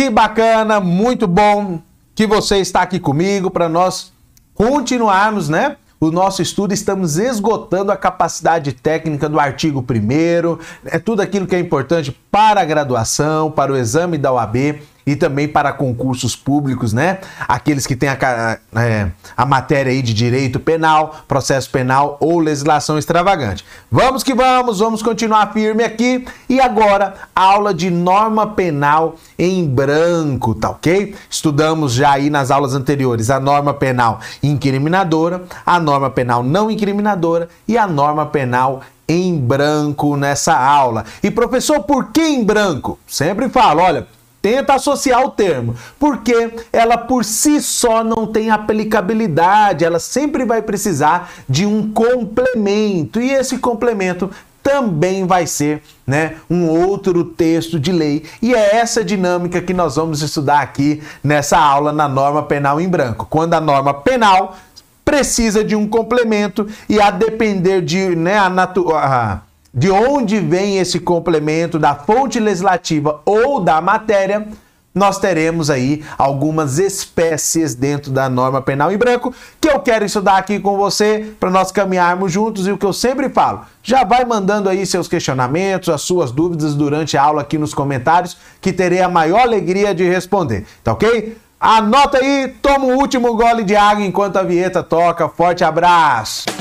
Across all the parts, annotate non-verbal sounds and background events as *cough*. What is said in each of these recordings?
Que bacana, muito bom que você está aqui comigo para nós continuarmos, né? O nosso estudo estamos esgotando a capacidade técnica do artigo 1 é tudo aquilo que é importante para a graduação, para o exame da OAB e também para concursos públicos, né? Aqueles que têm a, é, a matéria aí de direito penal, processo penal ou legislação extravagante. Vamos que vamos, vamos continuar firme aqui. E agora, aula de norma penal em branco, tá ok? Estudamos já aí nas aulas anteriores a norma penal incriminadora, a norma penal não incriminadora e a norma penal em branco nessa aula. E professor, por que em branco? Sempre falo, olha, tenta associar o termo, porque ela por si só não tem aplicabilidade, ela sempre vai precisar de um complemento, e esse complemento também vai ser né, um outro texto de lei. E é essa dinâmica que nós vamos estudar aqui nessa aula na norma penal em branco. Quando a norma penal precisa de um complemento e a depender de né, a, natu a de onde vem esse complemento da fonte legislativa ou da matéria, nós teremos aí algumas espécies dentro da norma penal em branco que eu quero estudar aqui com você para nós caminharmos juntos e o que eu sempre falo, já vai mandando aí seus questionamentos, as suas dúvidas durante a aula aqui nos comentários, que terei a maior alegria de responder, tá ok? Anota aí, toma o último gole de água enquanto a vinheta toca. Forte abraço!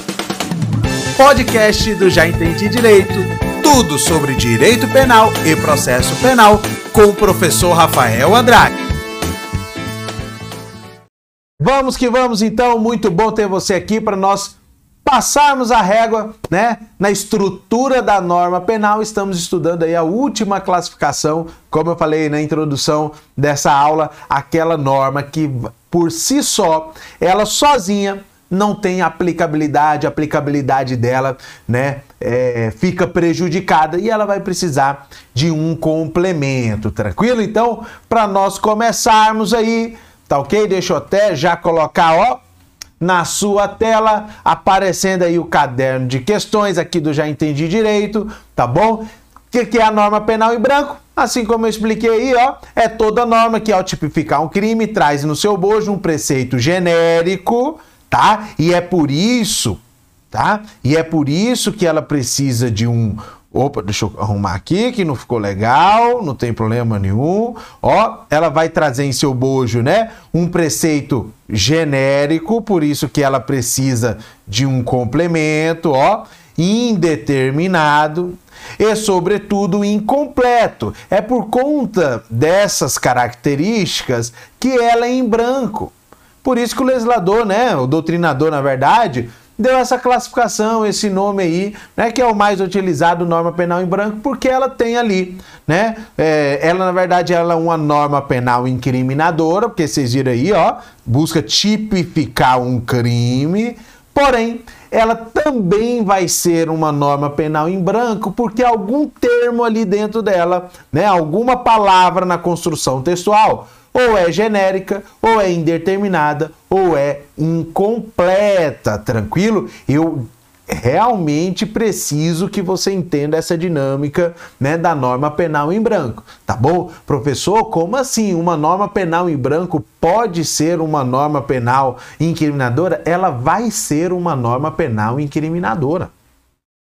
Podcast do Já Entendi Direito. Tudo sobre direito penal e processo penal com o professor Rafael Andrade. Vamos que vamos então, muito bom ter você aqui para nós passarmos a régua, né, na estrutura da norma penal. Estamos estudando aí a última classificação, como eu falei na introdução dessa aula, aquela norma que por si só, ela sozinha não tem aplicabilidade, a aplicabilidade dela, né, é, fica prejudicada e ela vai precisar de um complemento, tranquilo? Então, para nós começarmos aí, tá ok? Deixa eu até já colocar, ó, na sua tela, aparecendo aí o caderno de questões aqui do Já Entendi Direito, tá bom? O que, que é a norma penal em branco? Assim como eu expliquei aí, ó, é toda norma que ao tipificar um crime traz no seu bojo um preceito genérico, tá? E é por isso, tá? E é por isso que ela precisa de um Opa, deixa eu arrumar aqui que não ficou legal, não tem problema nenhum. Ó, ela vai trazer em seu bojo, né, um preceito genérico, por isso que ela precisa de um complemento, ó, indeterminado e, sobretudo, incompleto. É por conta dessas características que ela é em branco. Por isso que o legislador, né, o doutrinador, na verdade, deu essa classificação, esse nome aí, né, que é o mais utilizado, norma penal em branco, porque ela tem ali, né, é, ela na verdade ela é uma norma penal incriminadora, porque vocês viram aí, ó, busca tipificar um crime, porém ela também vai ser uma norma penal em branco, porque algum termo ali dentro dela, né, alguma palavra na construção textual ou é genérica, ou é indeterminada, ou é incompleta, tranquilo? Eu realmente preciso que você entenda essa dinâmica né, da norma penal em branco, tá bom? Professor, como assim uma norma penal em branco pode ser uma norma penal incriminadora? Ela vai ser uma norma penal incriminadora.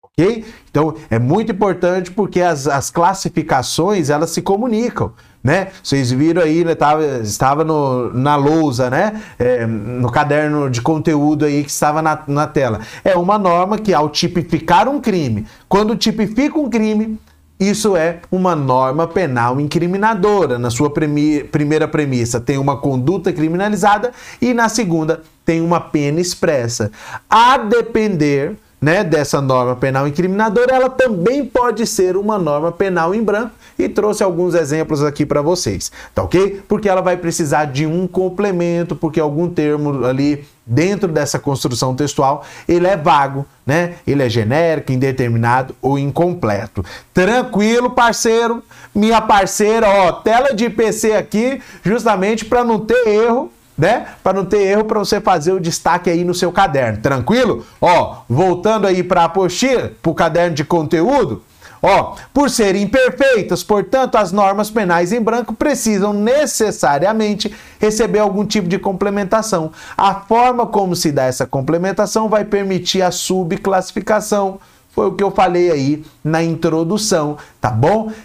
Ok? Então é muito importante porque as, as classificações elas se comunicam né? Vocês viram aí, né? Tava, estava no, na lousa, né? É, no caderno de conteúdo aí que estava na, na tela. É uma norma que, ao tipificar um crime, quando tipifica um crime, isso é uma norma penal incriminadora. Na sua premi primeira premissa, tem uma conduta criminalizada e na segunda, tem uma pena expressa. A depender né, dessa norma penal incriminadora, ela também pode ser uma norma penal em branco e trouxe alguns exemplos aqui para vocês, tá ok? Porque ela vai precisar de um complemento, porque algum termo ali dentro dessa construção textual, ele é vago, né? Ele é genérico, indeterminado ou incompleto. Tranquilo, parceiro? Minha parceira, ó, tela de PC aqui, justamente para não ter erro né? Para não ter erro para você fazer o destaque aí no seu caderno, tranquilo? Ó, voltando aí para a apostila, para o caderno de conteúdo, Ó, por serem imperfeitas, portanto, as normas penais em branco precisam necessariamente receber algum tipo de complementação. A forma como se dá essa complementação vai permitir a subclassificação. Foi o que eu falei aí na introdução, tá bom? Deixa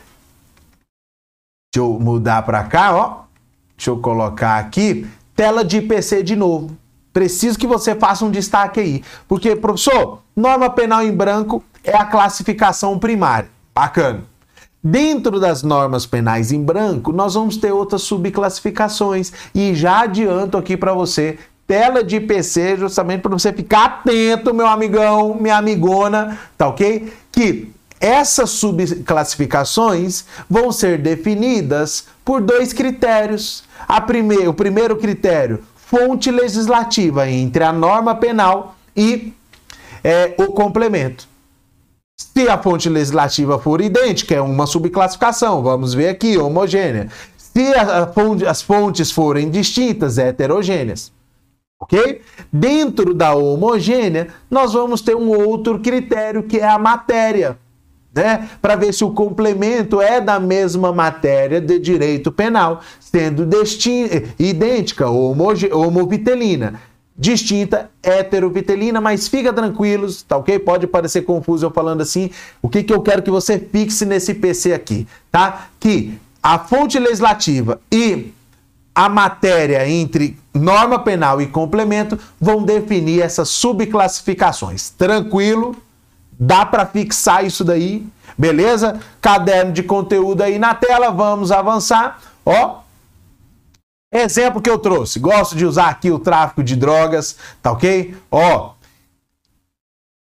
eu mudar para cá, ó. Deixa eu colocar aqui tela de IPC de novo. Preciso que você faça um destaque aí. Porque, professor, norma penal em branco é a classificação primária. Bacana. Dentro das normas penais em branco, nós vamos ter outras subclassificações. E já adianto aqui para você, tela de IPC, justamente para você ficar atento, meu amigão, minha amigona, tá ok? Que essas subclassificações vão ser definidas por dois critérios. A o primeiro critério, fonte legislativa entre a norma penal e é, o complemento. Se a fonte legislativa for idêntica, é uma subclassificação, vamos ver aqui, homogênea. Se a, a fonte, as fontes forem distintas, heterogêneas. Ok? Dentro da homogênea, nós vamos ter um outro critério que é a matéria. Né? Para ver se o complemento é da mesma matéria de direito penal, sendo idêntica, homovitelina distinta heterovitelina, mas fica tranquilos, tá ok? Pode parecer confuso eu falando assim. O que, que eu quero que você fixe nesse PC aqui, tá? Que a fonte legislativa e a matéria entre norma penal e complemento vão definir essas subclassificações. Tranquilo? Dá para fixar isso daí? Beleza? Caderno de conteúdo aí na tela, vamos avançar. Ó, Exemplo que eu trouxe, gosto de usar aqui o tráfico de drogas, tá ok? Ó,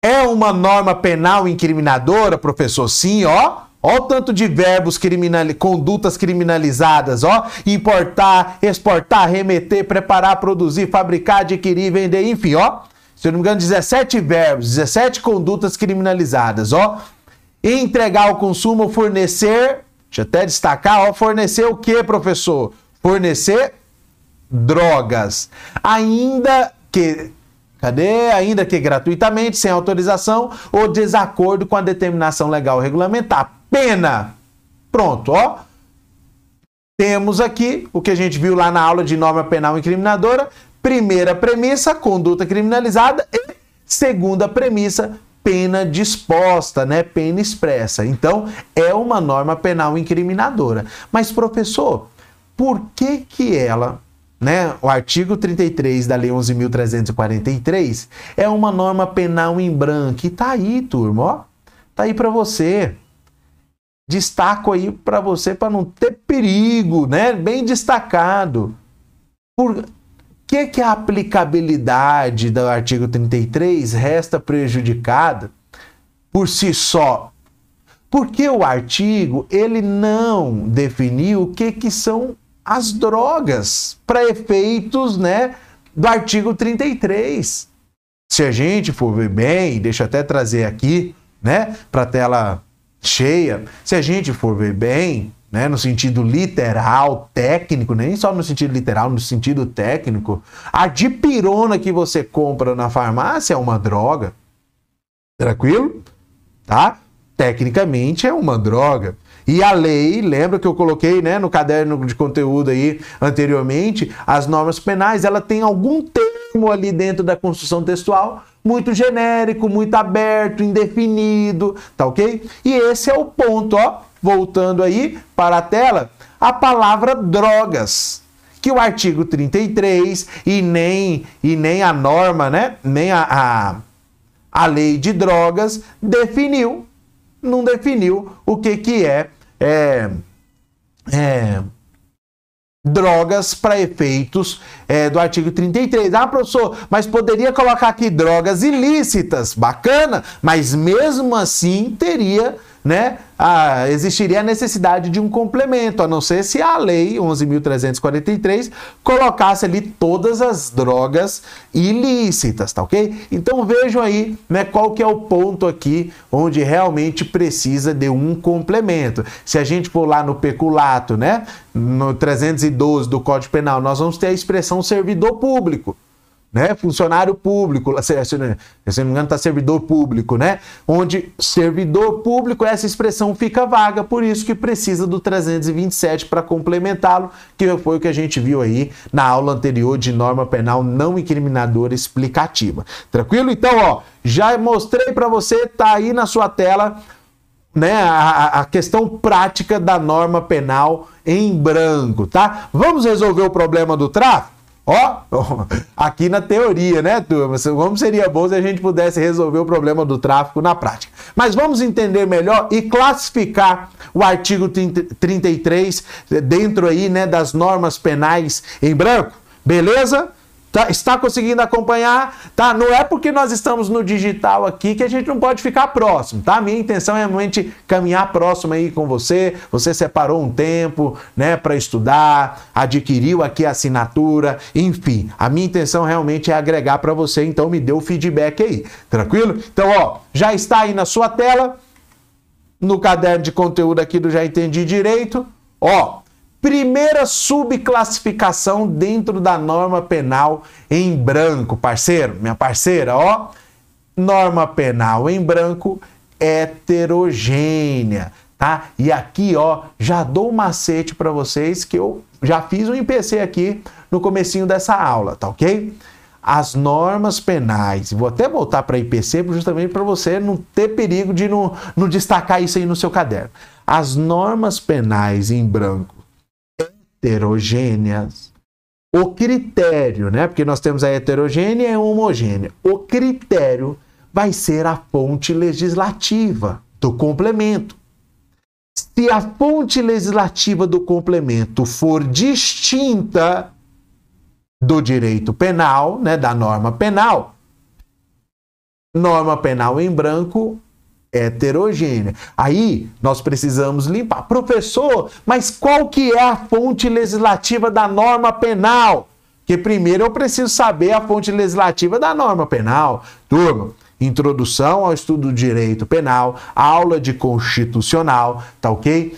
é uma norma penal incriminadora, professor? Sim, ó. Ó o tanto de verbos criminal, condutas criminalizadas, ó. Importar, exportar, remeter, preparar, produzir, fabricar, adquirir, vender, enfim, ó. Se eu não me engano, 17 verbos, 17 condutas criminalizadas, ó. Entregar ao consumo, fornecer, deixa eu até destacar, ó, fornecer o que, professor? fornecer drogas, ainda que Cadê? Ainda que gratuitamente, sem autorização ou desacordo com a determinação legal regulamentar. Pena. Pronto, ó. Temos aqui o que a gente viu lá na aula de norma penal incriminadora. Primeira premissa, conduta criminalizada e segunda premissa, pena disposta, né? Pena expressa. Então, é uma norma penal incriminadora. Mas professor, por que que ela, né, o artigo 33 da Lei 11.343 é uma norma penal em branco. E tá aí, turma, ó. Tá aí para você. Destaco aí para você para não ter perigo, né? Bem destacado. Por que que a aplicabilidade do artigo 33 resta prejudicada por si só? Porque o artigo ele não definiu o que que são as drogas para efeitos, né, do artigo 33. Se a gente for ver bem, deixa eu até trazer aqui, né, para tela cheia, se a gente for ver bem, né, no sentido literal, técnico, nem só no sentido literal, no sentido técnico, a dipirona que você compra na farmácia é uma droga. Tranquilo? Tá? Tecnicamente é uma droga. E a lei, lembra que eu coloquei né, no caderno de conteúdo aí anteriormente, as normas penais, ela tem algum termo ali dentro da construção textual muito genérico, muito aberto, indefinido, tá ok? E esse é o ponto, ó, voltando aí para a tela, a palavra drogas, que o artigo 33 e nem, e nem a norma, né, nem a, a, a lei de drogas definiu não definiu o que, que é, é, é drogas para efeitos é, do artigo 33. Ah, professor, mas poderia colocar aqui drogas ilícitas. Bacana, mas mesmo assim teria né, a, existiria a necessidade de um complemento, a não ser se a lei 11.343 colocasse ali todas as drogas ilícitas, tá ok? Então vejam aí né, qual que é o ponto aqui onde realmente precisa de um complemento. Se a gente for lá no peculato, né, no 312 do Código Penal, nós vamos ter a expressão servidor público. Né? Funcionário público, se, se, não me engano, está servidor público, né? Onde servidor público, essa expressão fica vaga, por isso que precisa do 327 para complementá-lo, que foi o que a gente viu aí na aula anterior de norma penal não incriminadora explicativa. Tranquilo? Então, ó, já mostrei para você, tá aí na sua tela né, a, a, questão prática da norma penal em branco, tá? Vamos resolver o problema do tráfico? Ó, *laughs* aqui na teoria, né, turma? Como seria bom se a gente pudesse resolver o problema do tráfico na prática. Mas vamos entender melhor e classificar o artigo 33 dentro aí, né, das normas penais em branco. Beleza? Tá, está conseguindo acompanhar? Tá? Não é porque nós estamos no digital aqui que a gente não pode ficar próximo, tá? Minha intenção é realmente caminhar próximo aí com você. Você separou um tempo, né, para estudar, adquiriu aqui a assinatura, enfim. A minha intenção realmente é agregar para você, então me dê o feedback aí. Tranquilo? Então, ó, já está aí na sua tela no caderno de conteúdo aqui do Já Entendi Direito. Ó, Primeira subclassificação dentro da norma penal em branco, parceiro, minha parceira, ó. Norma penal em branco heterogênea, tá? E aqui, ó, já dou um macete para vocês que eu já fiz um IPC aqui no comecinho dessa aula, tá OK? As normas penais, vou até voltar para IPC justamente para você não ter perigo de não, não destacar isso aí no seu caderno. As normas penais em branco heterogêneas. O critério, né? Porque nós temos a heterogênea e a homogênea. O critério vai ser a fonte legislativa do complemento. Se a fonte legislativa do complemento for distinta do direito penal, né, da norma penal, norma penal em branco heterogênea. Aí nós precisamos limpar. Professor, mas qual que é a fonte legislativa da norma penal? Que primeiro eu preciso saber a fonte legislativa da norma penal. Turma, introdução ao estudo do direito penal, aula de constitucional, tá ok?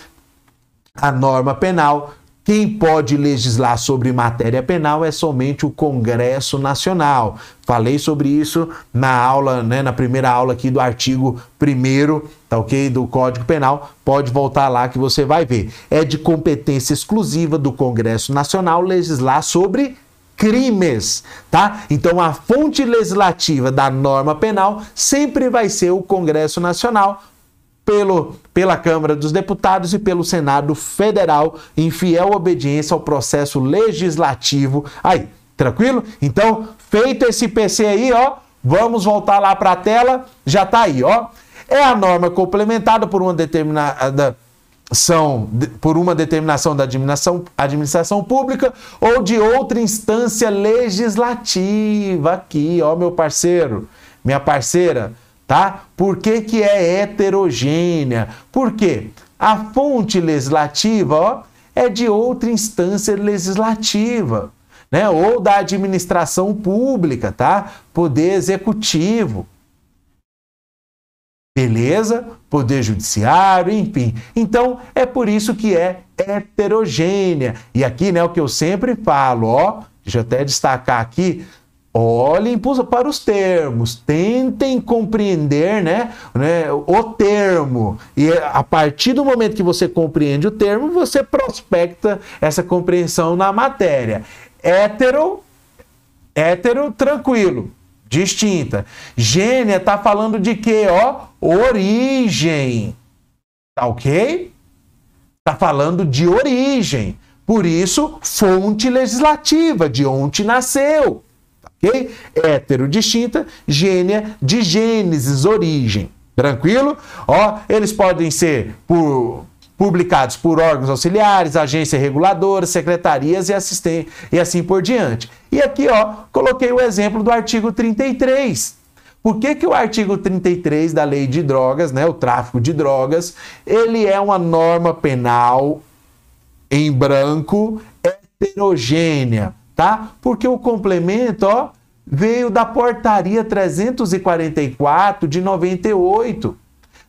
A norma penal, quem pode legislar sobre matéria penal é somente o Congresso Nacional. Falei sobre isso na aula, né, na primeira aula aqui do artigo 1 tá ok? Do Código Penal. Pode voltar lá que você vai ver. É de competência exclusiva do Congresso Nacional legislar sobre crimes, tá? Então a fonte legislativa da norma penal sempre vai ser o Congresso Nacional pelo, pela Câmara dos Deputados e pelo Senado Federal, em fiel obediência ao processo legislativo. Aí, tranquilo? Então, feito esse PC aí, ó, vamos voltar lá para a tela, já tá aí, ó. É a norma complementada por uma determinada são por uma determinação da administração, administração pública ou de outra instância legislativa aqui, ó, meu parceiro, minha parceira tá? Por que, que é heterogênea? Por quê? A fonte legislativa ó, é de outra instância legislativa, né? Ou da administração pública, tá? Poder executivo. Beleza? Poder judiciário, enfim. Então, é por isso que é heterogênea. E aqui, né, o que eu sempre falo, ó, deixa eu até destacar aqui, Olhem para os termos, tentem compreender né, né, o termo. E a partir do momento que você compreende o termo, você prospecta essa compreensão na matéria. Hétero, hétero, tranquilo, distinta. Gênia está falando de quê? Ó, origem. Tá ok? Está falando de origem. Por isso, fonte legislativa, de onde nasceu ok? Hétero distinta, gênia de gênesis, origem. Tranquilo? Ó, eles podem ser por publicados por órgãos auxiliares, agências reguladoras, secretarias e, assistentes e assim por diante. E aqui, ó, coloquei o exemplo do artigo 33. Por que, que o artigo 33 da Lei de Drogas, né, o tráfico de drogas, ele é uma norma penal em branco heterogênea? Tá? Porque o complemento, ó, veio da portaria 344 de 98.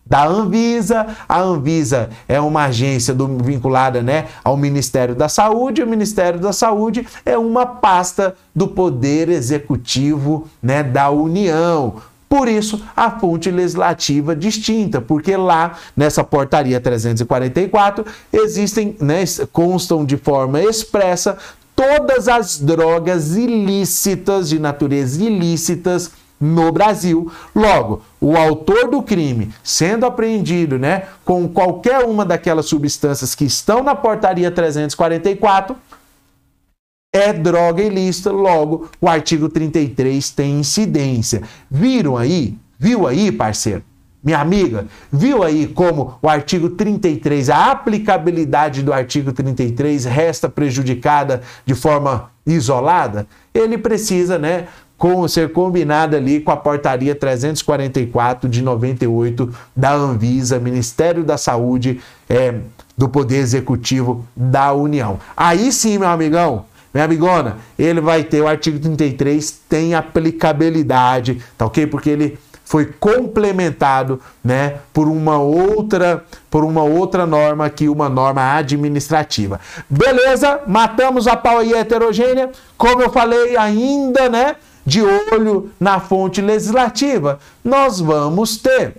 da Anvisa. A Anvisa é uma agência do, vinculada né, ao Ministério da Saúde. O Ministério da Saúde é uma pasta do Poder Executivo né, da União. Por isso, a fonte legislativa distinta, porque lá nessa portaria 344 existem, né, constam de forma expressa todas as drogas ilícitas, de natureza ilícitas, no Brasil. Logo, o autor do crime sendo apreendido, né, com qualquer uma daquelas substâncias que estão na portaria 344, é droga ilícita, logo o artigo 33 tem incidência. Viram aí? Viu aí, parceiro? Minha amiga, viu aí como o artigo 33, a aplicabilidade do artigo 33 resta prejudicada de forma isolada? Ele precisa, né, com, ser combinada ali com a portaria 344 de 98 da Anvisa, Ministério da Saúde, é, do Poder Executivo da União. Aí sim, meu amigão, minha amigona, ele vai ter o artigo 33, tem aplicabilidade, tá ok? Porque ele foi complementado, né, por uma outra, por uma outra norma que uma norma administrativa. Beleza? Matamos a pau heterogênea, como eu falei ainda, né, de olho na fonte legislativa. Nós vamos ter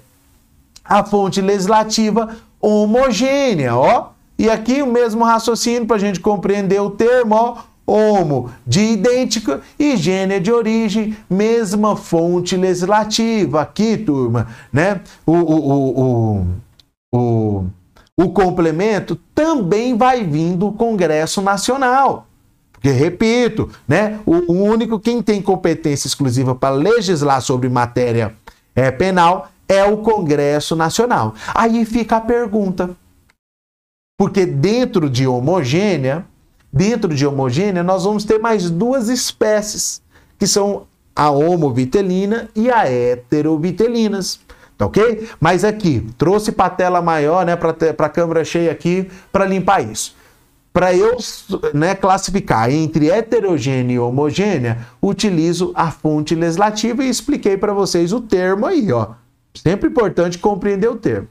a fonte legislativa homogênea, ó. E aqui o mesmo raciocínio para a gente compreender o termo, ó homo de idêntica e gênero de origem, mesma fonte legislativa. Aqui, turma, né? O, o, o, o, o complemento também vai vir do Congresso Nacional. Porque, repito, né, o único quem tem competência exclusiva para legislar sobre matéria é, penal é o Congresso Nacional. Aí fica a pergunta. Porque dentro de homogênea, dentro de homogênea, nós vamos ter mais duas espécies, que são a homovitelina e a heterovitelinas. Tá ok? Mas aqui, trouxe para tela maior, né, para a câmera cheia aqui, para limpar isso. Para eu né, classificar entre heterogênea e homogênea, utilizo a fonte legislativa e expliquei para vocês o termo aí, ó. Sempre importante compreender o termo.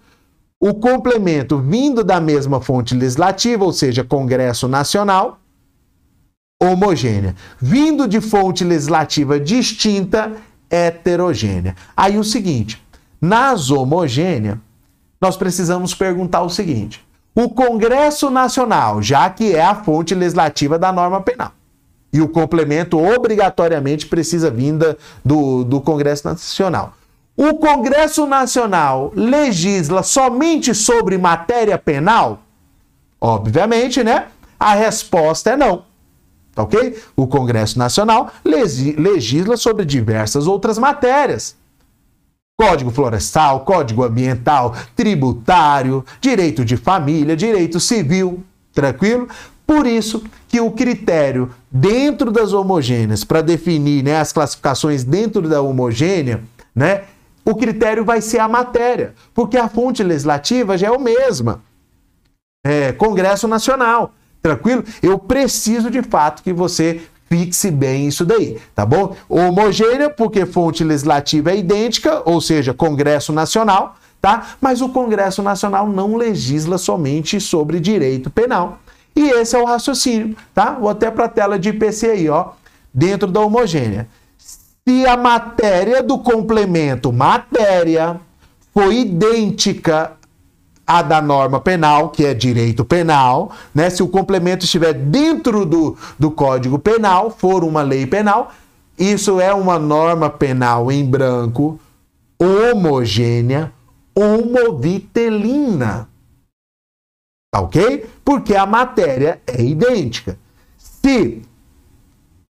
O complemento vindo da mesma fonte legislativa, ou seja, Congresso Nacional, homogênea. Vindo de fonte legislativa distinta, heterogênea. Aí o seguinte, nas homogêneas, nós precisamos perguntar o seguinte: o Congresso Nacional, já que é a fonte legislativa da norma penal, e o complemento obrigatoriamente precisa vinda do, do Congresso Nacional. O Congresso Nacional legisla somente sobre matéria penal? Obviamente, né? A resposta é não. Tá ok? O Congresso Nacional legisla sobre diversas outras matérias. Código Florestal, Código Ambiental, Tributário, Direito de Família, Direito Civil, tranquilo? Por isso que o critério dentro das homogêneas, para definir né, as classificações dentro da homogênea, né, o critério vai ser a matéria, porque a fonte legislativa já é o mesma. É, Congresso Nacional, tranquilo? Eu preciso de fato que você fixe bem isso daí, tá bom? Homogênea, porque fonte legislativa é idêntica, ou seja, Congresso Nacional, tá? Mas o Congresso Nacional não legisla somente sobre direito penal. E esse é o raciocínio, tá? Vou até para a tela de IPC aí, ó, dentro da homogênea se a matéria do complemento matéria foi idêntica à da norma penal, que é direito penal, né? Se o complemento estiver dentro do, do Código Penal, for uma lei penal, isso é uma norma penal em branco, homogênea, homovitelina. Tá ok? Porque a matéria é idêntica. Se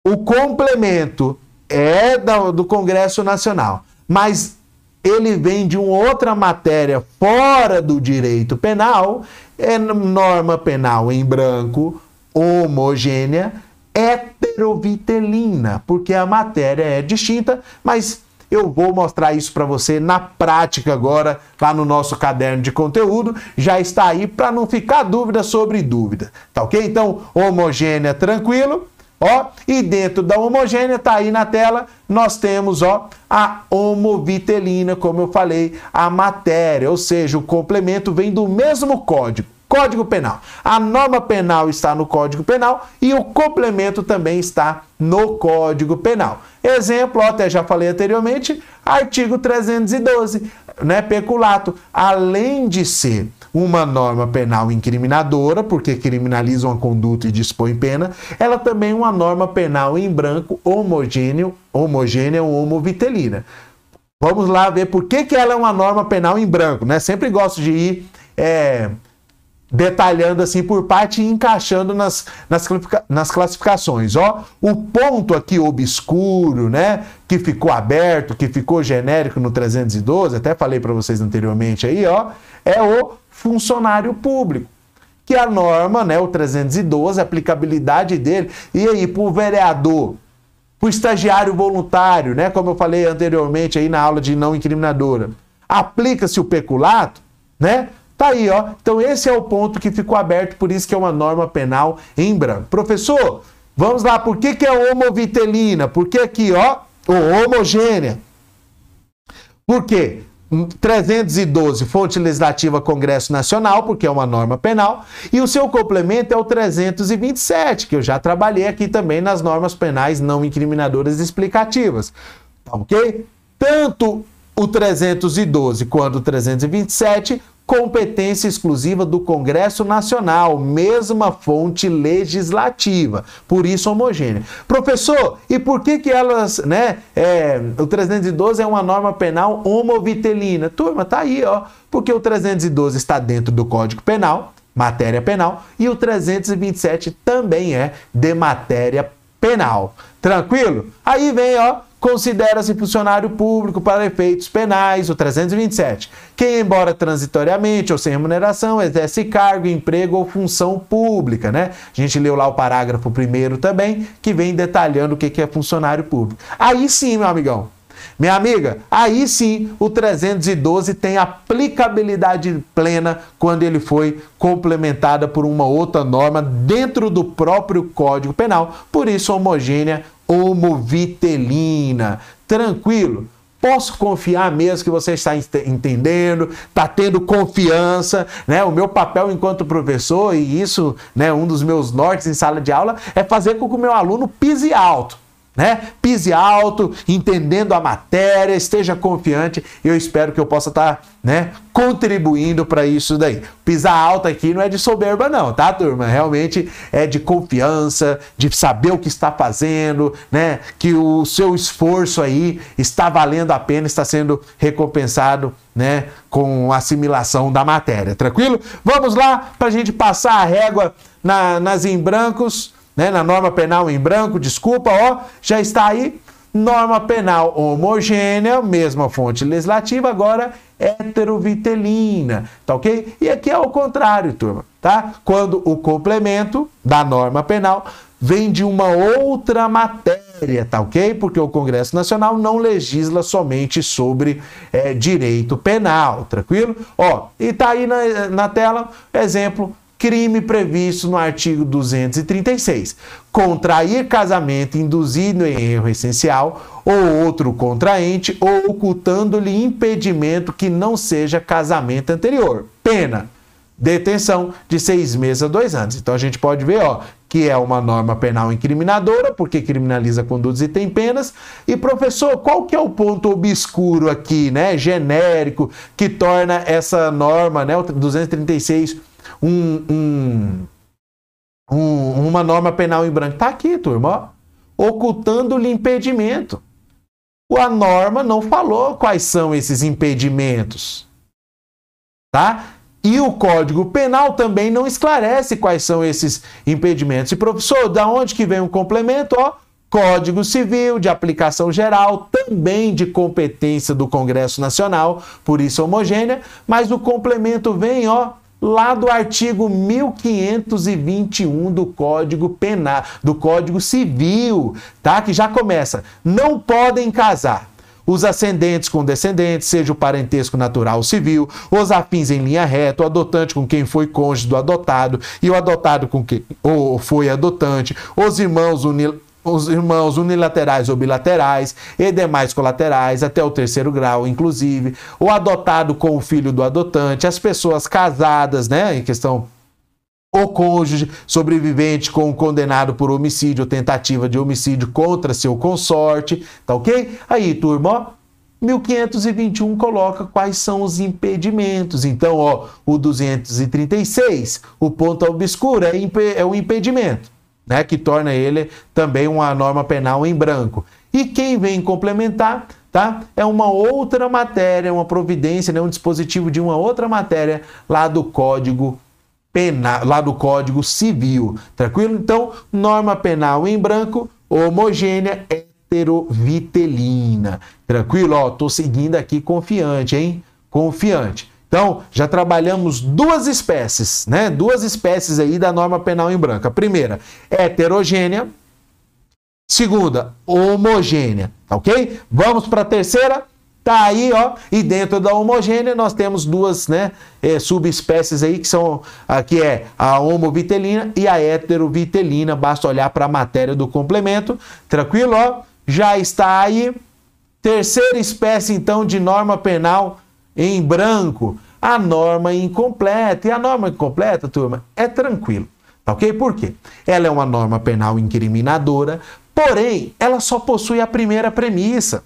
o complemento é do Congresso Nacional, mas ele vem de uma outra matéria fora do direito penal, é norma penal em branco, homogênea, heterovitelina, porque a matéria é distinta, mas eu vou mostrar isso para você na prática agora, lá no nosso caderno de conteúdo. Já está aí para não ficar dúvida sobre dúvida, tá ok? Então, homogênea, tranquilo Ó, e dentro da homogênea, tá aí na tela, nós temos, ó, a homovitelina, como eu falei, a matéria, ou seja, o complemento vem do mesmo código. Código Penal. A norma penal está no Código Penal e o complemento também está no Código Penal. Exemplo, até já falei anteriormente, artigo 312, né, peculato. Além de ser uma norma penal incriminadora, porque criminaliza uma conduta e dispõe pena, ela também é uma norma penal em branco homogêneo, homogênea ou homovitelina. Vamos lá ver por que, que ela é uma norma penal em branco, né? Sempre gosto de ir é, detalhando assim por parte e encaixando nas, nas, nas classificações. Ó, o ponto aqui obscuro, né, que ficou aberto, que ficou genérico no 312, até falei para vocês anteriormente aí, ó, é o funcionário público. Que a norma, né, o 312, a aplicabilidade dele, e aí para o vereador, para o estagiário voluntário, né, como eu falei anteriormente aí na aula de não incriminadora, aplica-se o peculato, né? Tá aí, ó. Então esse é o ponto que ficou aberto, por isso que é uma norma penal em branco. Professor, vamos lá, por que, que é homovitelina? Por que aqui, ó, homogênea? Por quê? 312, fonte legislativa Congresso Nacional, porque é uma norma penal, e o seu complemento é o 327, que eu já trabalhei aqui também nas normas penais não incriminadoras explicativas. Tá ok? Tanto o 312 quanto o 327 competência exclusiva do Congresso Nacional, mesma fonte legislativa, por isso homogênea. Professor, e por que que elas, né, é, o 312 é uma norma penal homovitelina? Turma, tá aí, ó, porque o 312 está dentro do Código Penal, matéria penal, e o 327 também é de matéria penal. Tranquilo? Aí vem, ó, considera-se funcionário público para efeitos penais, o 327. Quem, embora transitoriamente ou sem remuneração, exerce cargo, emprego ou função pública, né? A gente leu lá o parágrafo primeiro também, que vem detalhando o que é funcionário público. Aí sim, meu amigão, minha amiga, aí sim o 312 tem aplicabilidade plena quando ele foi complementada por uma outra norma dentro do próprio Código Penal, por isso homogênea homovitelina. Tranquilo? Posso confiar mesmo que você está entendendo, está tendo confiança, né? O meu papel enquanto professor, e isso, né, um dos meus nortes em sala de aula, é fazer com que o meu aluno pise alto né? Pise alto, entendendo a matéria, esteja confiante. Eu espero que eu possa estar, tá, né, contribuindo para isso daí. Pisar alto aqui não é de soberba não, tá, turma? Realmente é de confiança, de saber o que está fazendo, né? Que o seu esforço aí está valendo a pena, está sendo recompensado, né, com assimilação da matéria. Tranquilo? Vamos lá para a gente passar a régua na, nas em brancos né, na norma penal em branco, desculpa, ó, já está aí. Norma penal homogênea, mesma fonte legislativa, agora heterovitelina, tá ok? E aqui é o contrário, turma, tá? Quando o complemento da norma penal vem de uma outra matéria, tá ok? Porque o Congresso Nacional não legisla somente sobre é, direito penal, tranquilo? Ó, e tá aí na, na tela, exemplo, crime previsto no artigo 236. Contrair casamento induzido em erro essencial ou outro contraente ou ocultando-lhe impedimento que não seja casamento anterior. Pena. Detenção de seis meses a dois anos. Então a gente pode ver, ó, que é uma norma penal incriminadora, porque criminaliza condutas e tem penas. E professor, qual que é o ponto obscuro aqui, né, genérico, que torna essa norma, né, o 236 um, um, um, uma norma penal em branco. Está aqui, turma, ocultando-lhe impedimento. A norma não falou quais são esses impedimentos. Tá? E o Código Penal também não esclarece quais são esses impedimentos. E professor, da onde que vem o complemento? Ó, Código Civil de aplicação geral, também de competência do Congresso Nacional, por isso homogênea, mas o complemento vem, ó, lá do artigo 1521 do Código Penal, do Código Civil, tá? Que já começa. Não podem casar os ascendentes com descendentes, seja o parentesco natural ou civil, os afins em linha reta, o adotante com quem foi cônjuge do adotado e o adotado com quem ou foi adotante, os irmãos unil os irmãos unilaterais ou bilaterais e demais colaterais, até o terceiro grau, inclusive, o adotado com o filho do adotante, as pessoas casadas, né, em questão o cônjuge sobrevivente com o condenado por homicídio ou tentativa de homicídio contra seu consorte, tá ok? Aí, turma, ó, 1521 coloca quais são os impedimentos. Então, ó, o 236, o ponto obscuro é, é o impedimento, né, que torna ele também uma norma penal em branco. E quem vem complementar, tá? É uma outra matéria, uma providência, né, um dispositivo de uma outra matéria lá do Código Penal, lá do Código Civil, tranquilo? Então, norma penal em branco, homogênea, heterovitelina. Tranquilo? Ó, tô seguindo aqui confiante, hein? Confiante. Então, já trabalhamos duas espécies, né? Duas espécies aí da norma penal em branco. Primeira, heterogênea. Segunda, homogênea, tá ok? Vamos para a terceira, Tá aí, ó, e dentro da homogênea nós temos duas, né, é, subespécies aí que são, aqui é a homovitelina e a heterovitelina, basta olhar para a matéria do complemento, tranquilo, ó, já está aí. Terceira espécie então de norma penal em branco, a norma incompleta. E a norma incompleta, turma, é tranquilo. Tá ok? Por quê? Ela é uma norma penal incriminadora, porém, ela só possui a primeira premissa.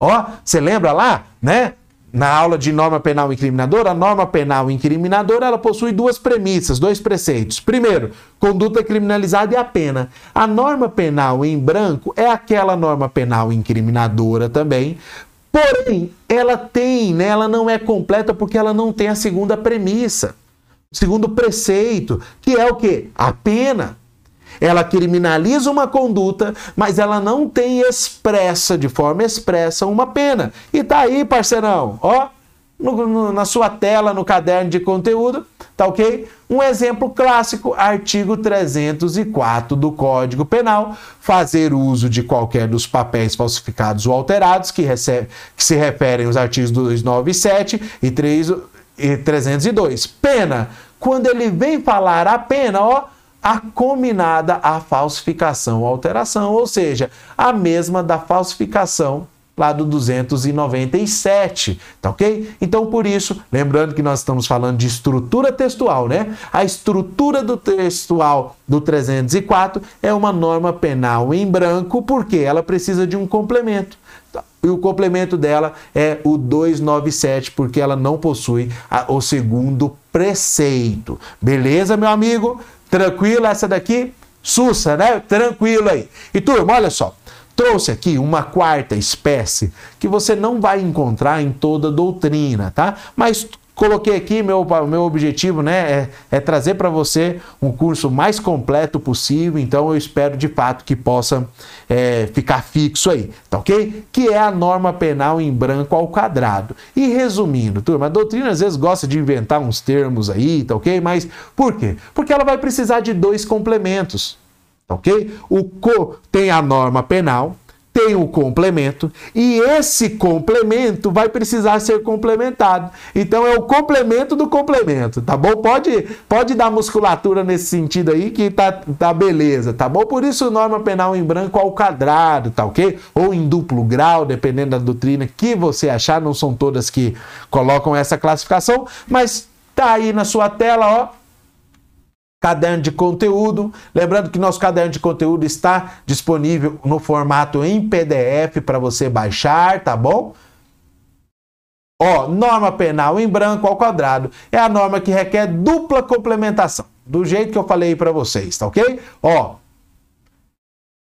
Ó, você lembra lá, né? Na aula de norma penal incriminadora, a norma penal incriminadora ela possui duas premissas, dois preceitos. Primeiro, conduta criminalizada e a pena. A norma penal em branco é aquela norma penal incriminadora também, porém, ela tem, né, ela não é completa porque ela não tem a segunda premissa, o segundo preceito, que é o que? A pena. Ela criminaliza uma conduta, mas ela não tem expressa, de forma expressa, uma pena. E tá aí, parceirão, ó, no, no, na sua tela, no caderno de conteúdo, tá ok? Um exemplo clássico, artigo 304 do Código Penal, fazer uso de qualquer dos papéis falsificados ou alterados, que, recebe, que se referem aos artigos 297 e, 3, e 302. Pena, quando ele vem falar a pena, ó, a combinada à falsificação ou alteração, ou seja, a mesma da falsificação lá do 297, tá ok? Então, por isso, lembrando que nós estamos falando de estrutura textual, né? A estrutura do textual do 304 é uma norma penal em branco, porque ela precisa de um complemento. E o complemento dela é o 297, porque ela não possui a, o segundo preceito. Beleza, meu amigo? Tranquilo essa daqui? Sussa, né? Tranquilo aí. E turma, olha só. Trouxe aqui uma quarta espécie que você não vai encontrar em toda doutrina, tá? Mas Coloquei aqui, meu, meu objetivo né, é, é trazer para você um curso mais completo possível, então eu espero de fato que possa é, ficar fixo aí, tá ok? Que é a norma penal em branco ao quadrado. E resumindo, turma, a doutrina às vezes gosta de inventar uns termos aí, tá ok? Mas por quê? Porque ela vai precisar de dois complementos, ok? O co tem a norma penal, tem o complemento e esse complemento vai precisar ser complementado. Então é o complemento do complemento, tá bom? Pode, pode dar musculatura nesse sentido aí que tá, tá beleza, tá bom? Por isso norma penal em branco ao quadrado, tá ok? Ou em duplo grau, dependendo da doutrina que você achar, não são todas que colocam essa classificação, mas tá aí na sua tela, ó caderno de conteúdo. Lembrando que nosso caderno de conteúdo está disponível no formato em PDF para você baixar, tá bom? Ó, norma penal em branco ao quadrado é a norma que requer dupla complementação, do jeito que eu falei para vocês, tá ok? Ó,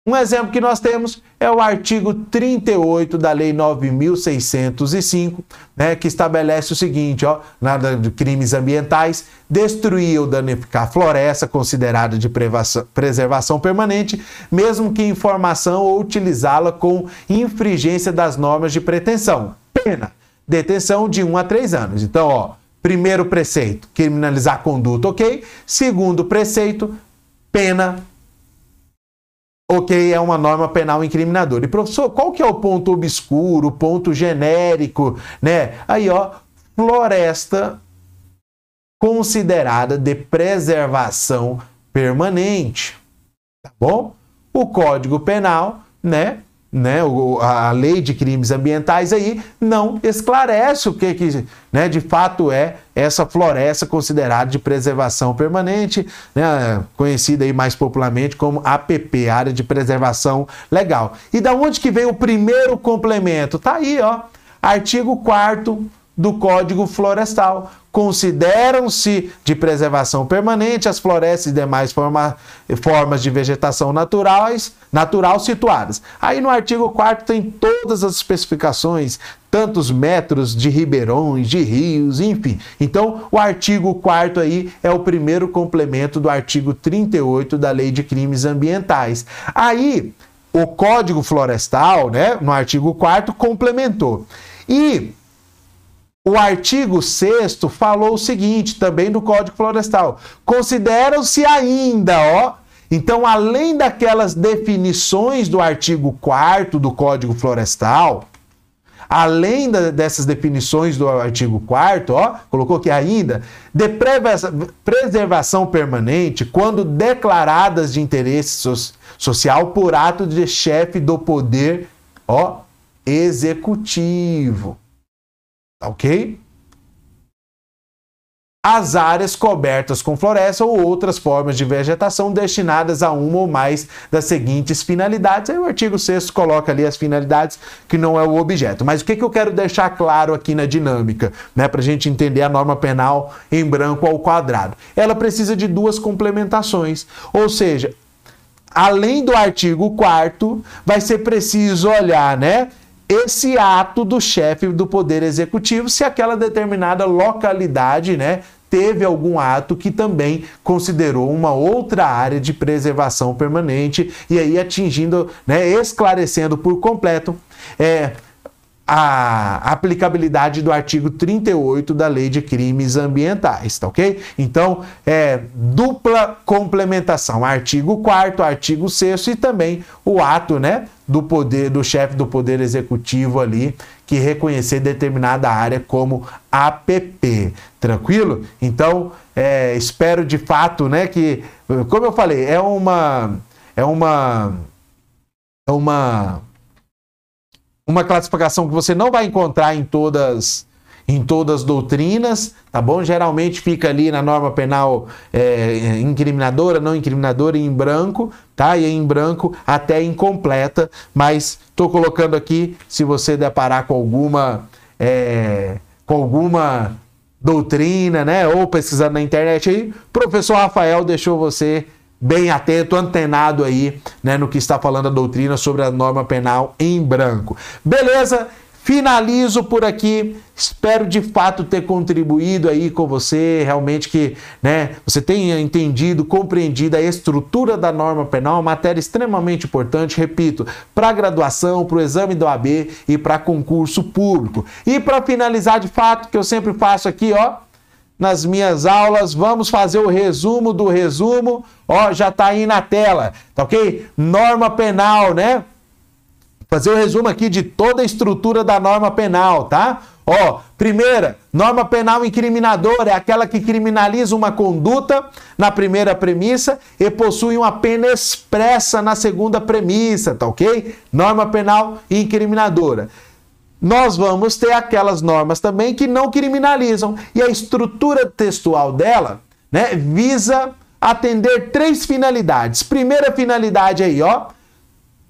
um exemplo que nós temos é o artigo 38 da Lei 9.605, né, que estabelece o seguinte, ó, nada de crimes ambientais, destruir ou danificar floresta considerada de preservação permanente, mesmo que em formação ou utilizá-la com infringência das normas de pretensão. Pena, detenção de 1 a 3 anos. Então, ó, primeiro preceito, criminalizar conduta, ok? Segundo preceito, pena ok, é uma norma penal incriminadora. E professor, qual que é o ponto obscuro, ponto genérico, né? Aí, ó, floresta considerada de preservação permanente, tá bom? O Código Penal, né, né, a lei de crimes ambientais aí não esclarece o que, que né, de fato é essa floresta considerada de preservação permanente, né, conhecida aí mais popularmente como APP, Área de Preservação Legal. E da onde que vem o primeiro complemento? Tá aí, ó, artigo 4 do Código Florestal. Consideram-se de preservação permanente as florestas e demais forma, formas de vegetação naturais, natural situadas. Aí no artigo 4 tem todas as especificações, tantos metros de ribeirões, de rios, enfim. Então, o artigo 4 aí é o primeiro complemento do artigo 38 da Lei de Crimes Ambientais. Aí, o Código Florestal, né, no artigo 4 complementou. E o artigo 6 falou o seguinte, também do Código Florestal: consideram-se ainda, ó. Então, além daquelas definições do artigo 4 do Código Florestal, além da, dessas definições do artigo 4 ó, colocou que ainda, de preservação permanente, quando declaradas de interesse so social por ato de chefe do poder, ó, executivo. Tá ok? As áreas cobertas com floresta ou outras formas de vegetação destinadas a uma ou mais das seguintes finalidades. Aí o artigo 6 coloca ali as finalidades que não é o objeto. Mas o que, que eu quero deixar claro aqui na dinâmica, né, para a gente entender a norma penal em branco ao quadrado? Ela precisa de duas complementações. Ou seja, além do artigo 4 vai ser preciso olhar, né? Esse ato do chefe do poder executivo se aquela determinada localidade, né, teve algum ato que também considerou uma outra área de preservação permanente e aí atingindo, né, esclarecendo por completo é, a aplicabilidade do artigo 38 da Lei de Crimes Ambientais, tá ok? Então, é dupla complementação, artigo 4 artigo 6 e também o ato, né, do poder do chefe do poder executivo ali que reconhecer determinada área como APP, tranquilo? Então, é, espero de fato, né, que como eu falei, é uma é uma é uma uma classificação que você não vai encontrar em todas em todas as doutrinas, tá bom? Geralmente fica ali na norma penal é, incriminadora, não incriminadora, em branco, tá? E em branco até incompleta, mas estou colocando aqui, se você deparar com alguma, é, com alguma doutrina, né? Ou pesquisando na internet aí, professor Rafael deixou você bem atento, antenado aí, né, no que está falando a doutrina sobre a norma penal em branco. Beleza? Finalizo por aqui. Espero de fato ter contribuído aí com você, realmente que, né, você tenha entendido, compreendido a estrutura da norma penal, matéria extremamente importante, repito, para graduação, para o exame do AB e para concurso público. E para finalizar de fato, que eu sempre faço aqui, ó, nas minhas aulas. Vamos fazer o resumo do resumo. Ó, já está aí na tela, tá ok? Norma penal, né? Fazer o resumo aqui de toda a estrutura da norma penal, tá? Ó, primeira, norma penal incriminadora é aquela que criminaliza uma conduta na primeira premissa e possui uma pena expressa na segunda premissa, tá ok? Norma penal incriminadora nós vamos ter aquelas normas também que não criminalizam. E a estrutura textual dela né, visa atender três finalidades. Primeira finalidade aí, ó,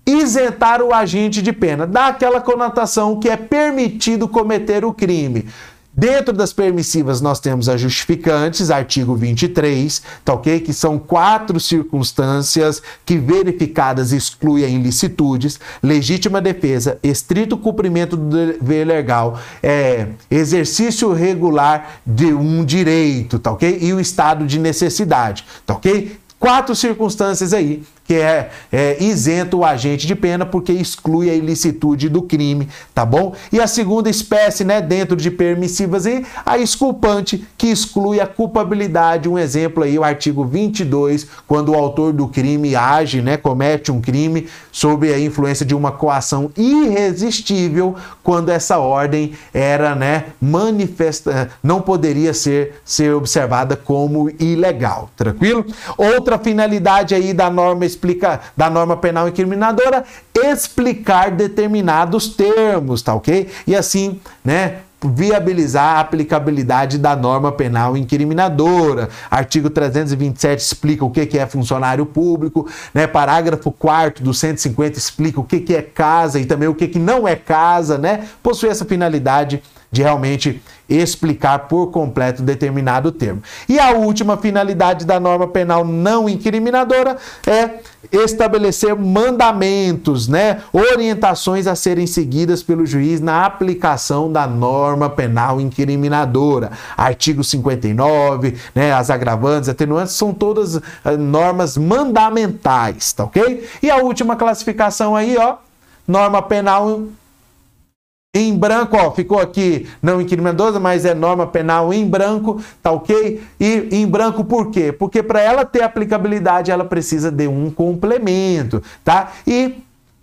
isentar o agente de pena, dá aquela conotação que é permitido cometer o crime. Dentro das permissivas, nós temos as justificantes, artigo 23, tá ok? Que são quatro circunstâncias que, verificadas, excluem a ilicitudes, legítima defesa, estrito cumprimento do dever legal, é, exercício regular de um direito, tá ok? E o estado de necessidade, tá ok? Quatro circunstâncias aí que é, é isento o agente de pena porque exclui a ilicitude do crime, tá bom? E a segunda espécie, né, dentro de permissivas aí, a exculpante, que exclui a culpabilidade. Um exemplo aí, o artigo 22, quando o autor do crime age, né, comete um crime sob a influência de uma coação irresistível, quando essa ordem era, né, manifesta, não poderia ser, ser observada como ilegal, tranquilo? Outra finalidade aí da norma explica da norma penal incriminadora, explicar determinados termos, tá ok? E assim, né, viabilizar a aplicabilidade da norma penal incriminadora. Artigo 327 explica o que é funcionário público, né? Parágrafo 4 do 150 explica o que é casa e também o que não é casa, né? Possui essa finalidade de realmente explicar por completo determinado termo. E a última finalidade da norma penal não incriminadora é estabelecer mandamentos, né, orientações a serem seguidas pelo juiz na aplicação da norma penal incriminadora. Artigo 59, né, as agravantes, atenuantes são todas uh, normas mandamentais, tá OK? E a última classificação aí, ó, norma penal em branco, ó, ficou aqui não incriminadosa, mas é norma penal em branco, tá ok? E em branco por quê? Porque para ela ter aplicabilidade, ela precisa de um complemento, tá? E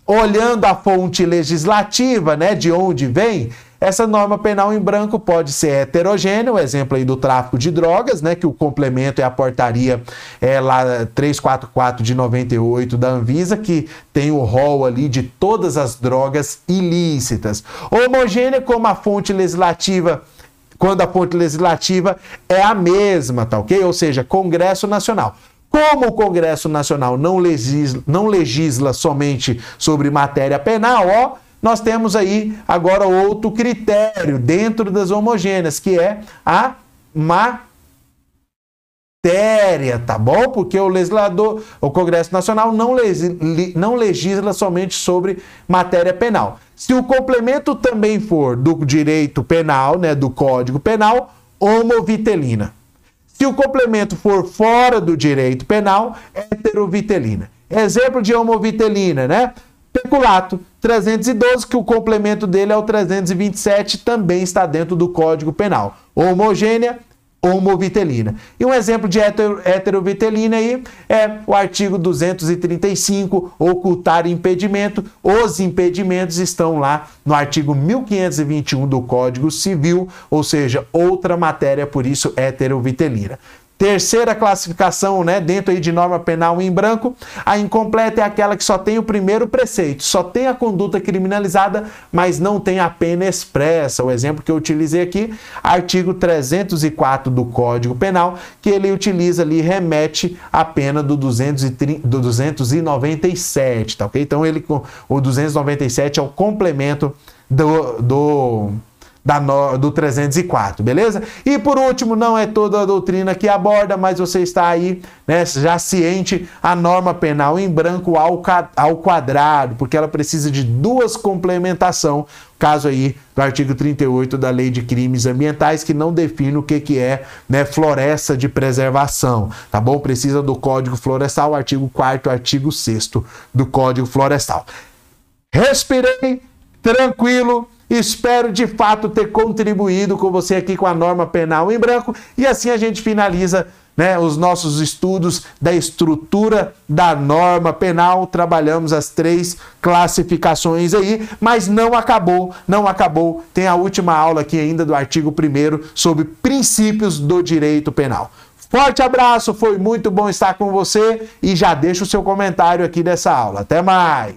olhando a fonte legislativa, né, de onde vem, essa norma penal em branco pode ser heterogênea, o exemplo aí do tráfico de drogas, né, que o complemento é a portaria é, lá 344 de 98 da Anvisa, que tem o rol ali de todas as drogas ilícitas. Homogênea como a fonte legislativa quando a fonte legislativa é a mesma, tá ok? Ou seja, Congresso Nacional. Como o Congresso Nacional não legisla, não legisla somente sobre matéria penal, ó, nós temos aí agora outro critério dentro das homogêneas, que é a matéria, tá bom? Porque o legislador, o Congresso Nacional não, não legisla somente sobre matéria penal. Se o complemento também for do direito penal, né, do Código Penal, homovitelina. Se o complemento for fora do direito penal, heterovitelina. Exemplo de homovitelina, né? Peculato 312, que o complemento dele é o 327, também está dentro do Código Penal. Homogênea, homovitelina. E um exemplo de heterovitelina aí é o artigo 235, ocultar impedimento. Os impedimentos estão lá no artigo 1521 do Código Civil, ou seja, outra matéria, por isso heterovitelina. Terceira classificação, né, dentro aí de norma penal em branco, a incompleta é aquela que só tem o primeiro preceito, só tem a conduta criminalizada, mas não tem a pena expressa. O exemplo que eu utilizei aqui, artigo 304 do Código Penal, que ele utiliza ali, remete a pena do, 230, do 297, tá ok? Então ele, o 297 é o complemento do, do da no, do 304, beleza? E por último, não é toda a doutrina que aborda, mas você está aí né, já ciente a norma penal em branco ao, ao quadrado, porque ela precisa de duas complementação, caso aí do artigo 38 da Lei de Crimes Ambientais, que não define o que, que é né, floresta de preservação, tá bom? Precisa do Código Florestal, artigo 4 artigo 6 do Código Florestal. Respirei, tranquilo, Espero de fato ter contribuído com você aqui com a norma penal em branco e assim a gente finaliza né, os nossos estudos da estrutura da norma penal. Trabalhamos as três classificações aí, mas não acabou, não acabou. Tem a última aula aqui ainda do artigo 1 sobre princípios do direito penal. Forte abraço, foi muito bom estar com você e já deixa o seu comentário aqui dessa aula. Até mais!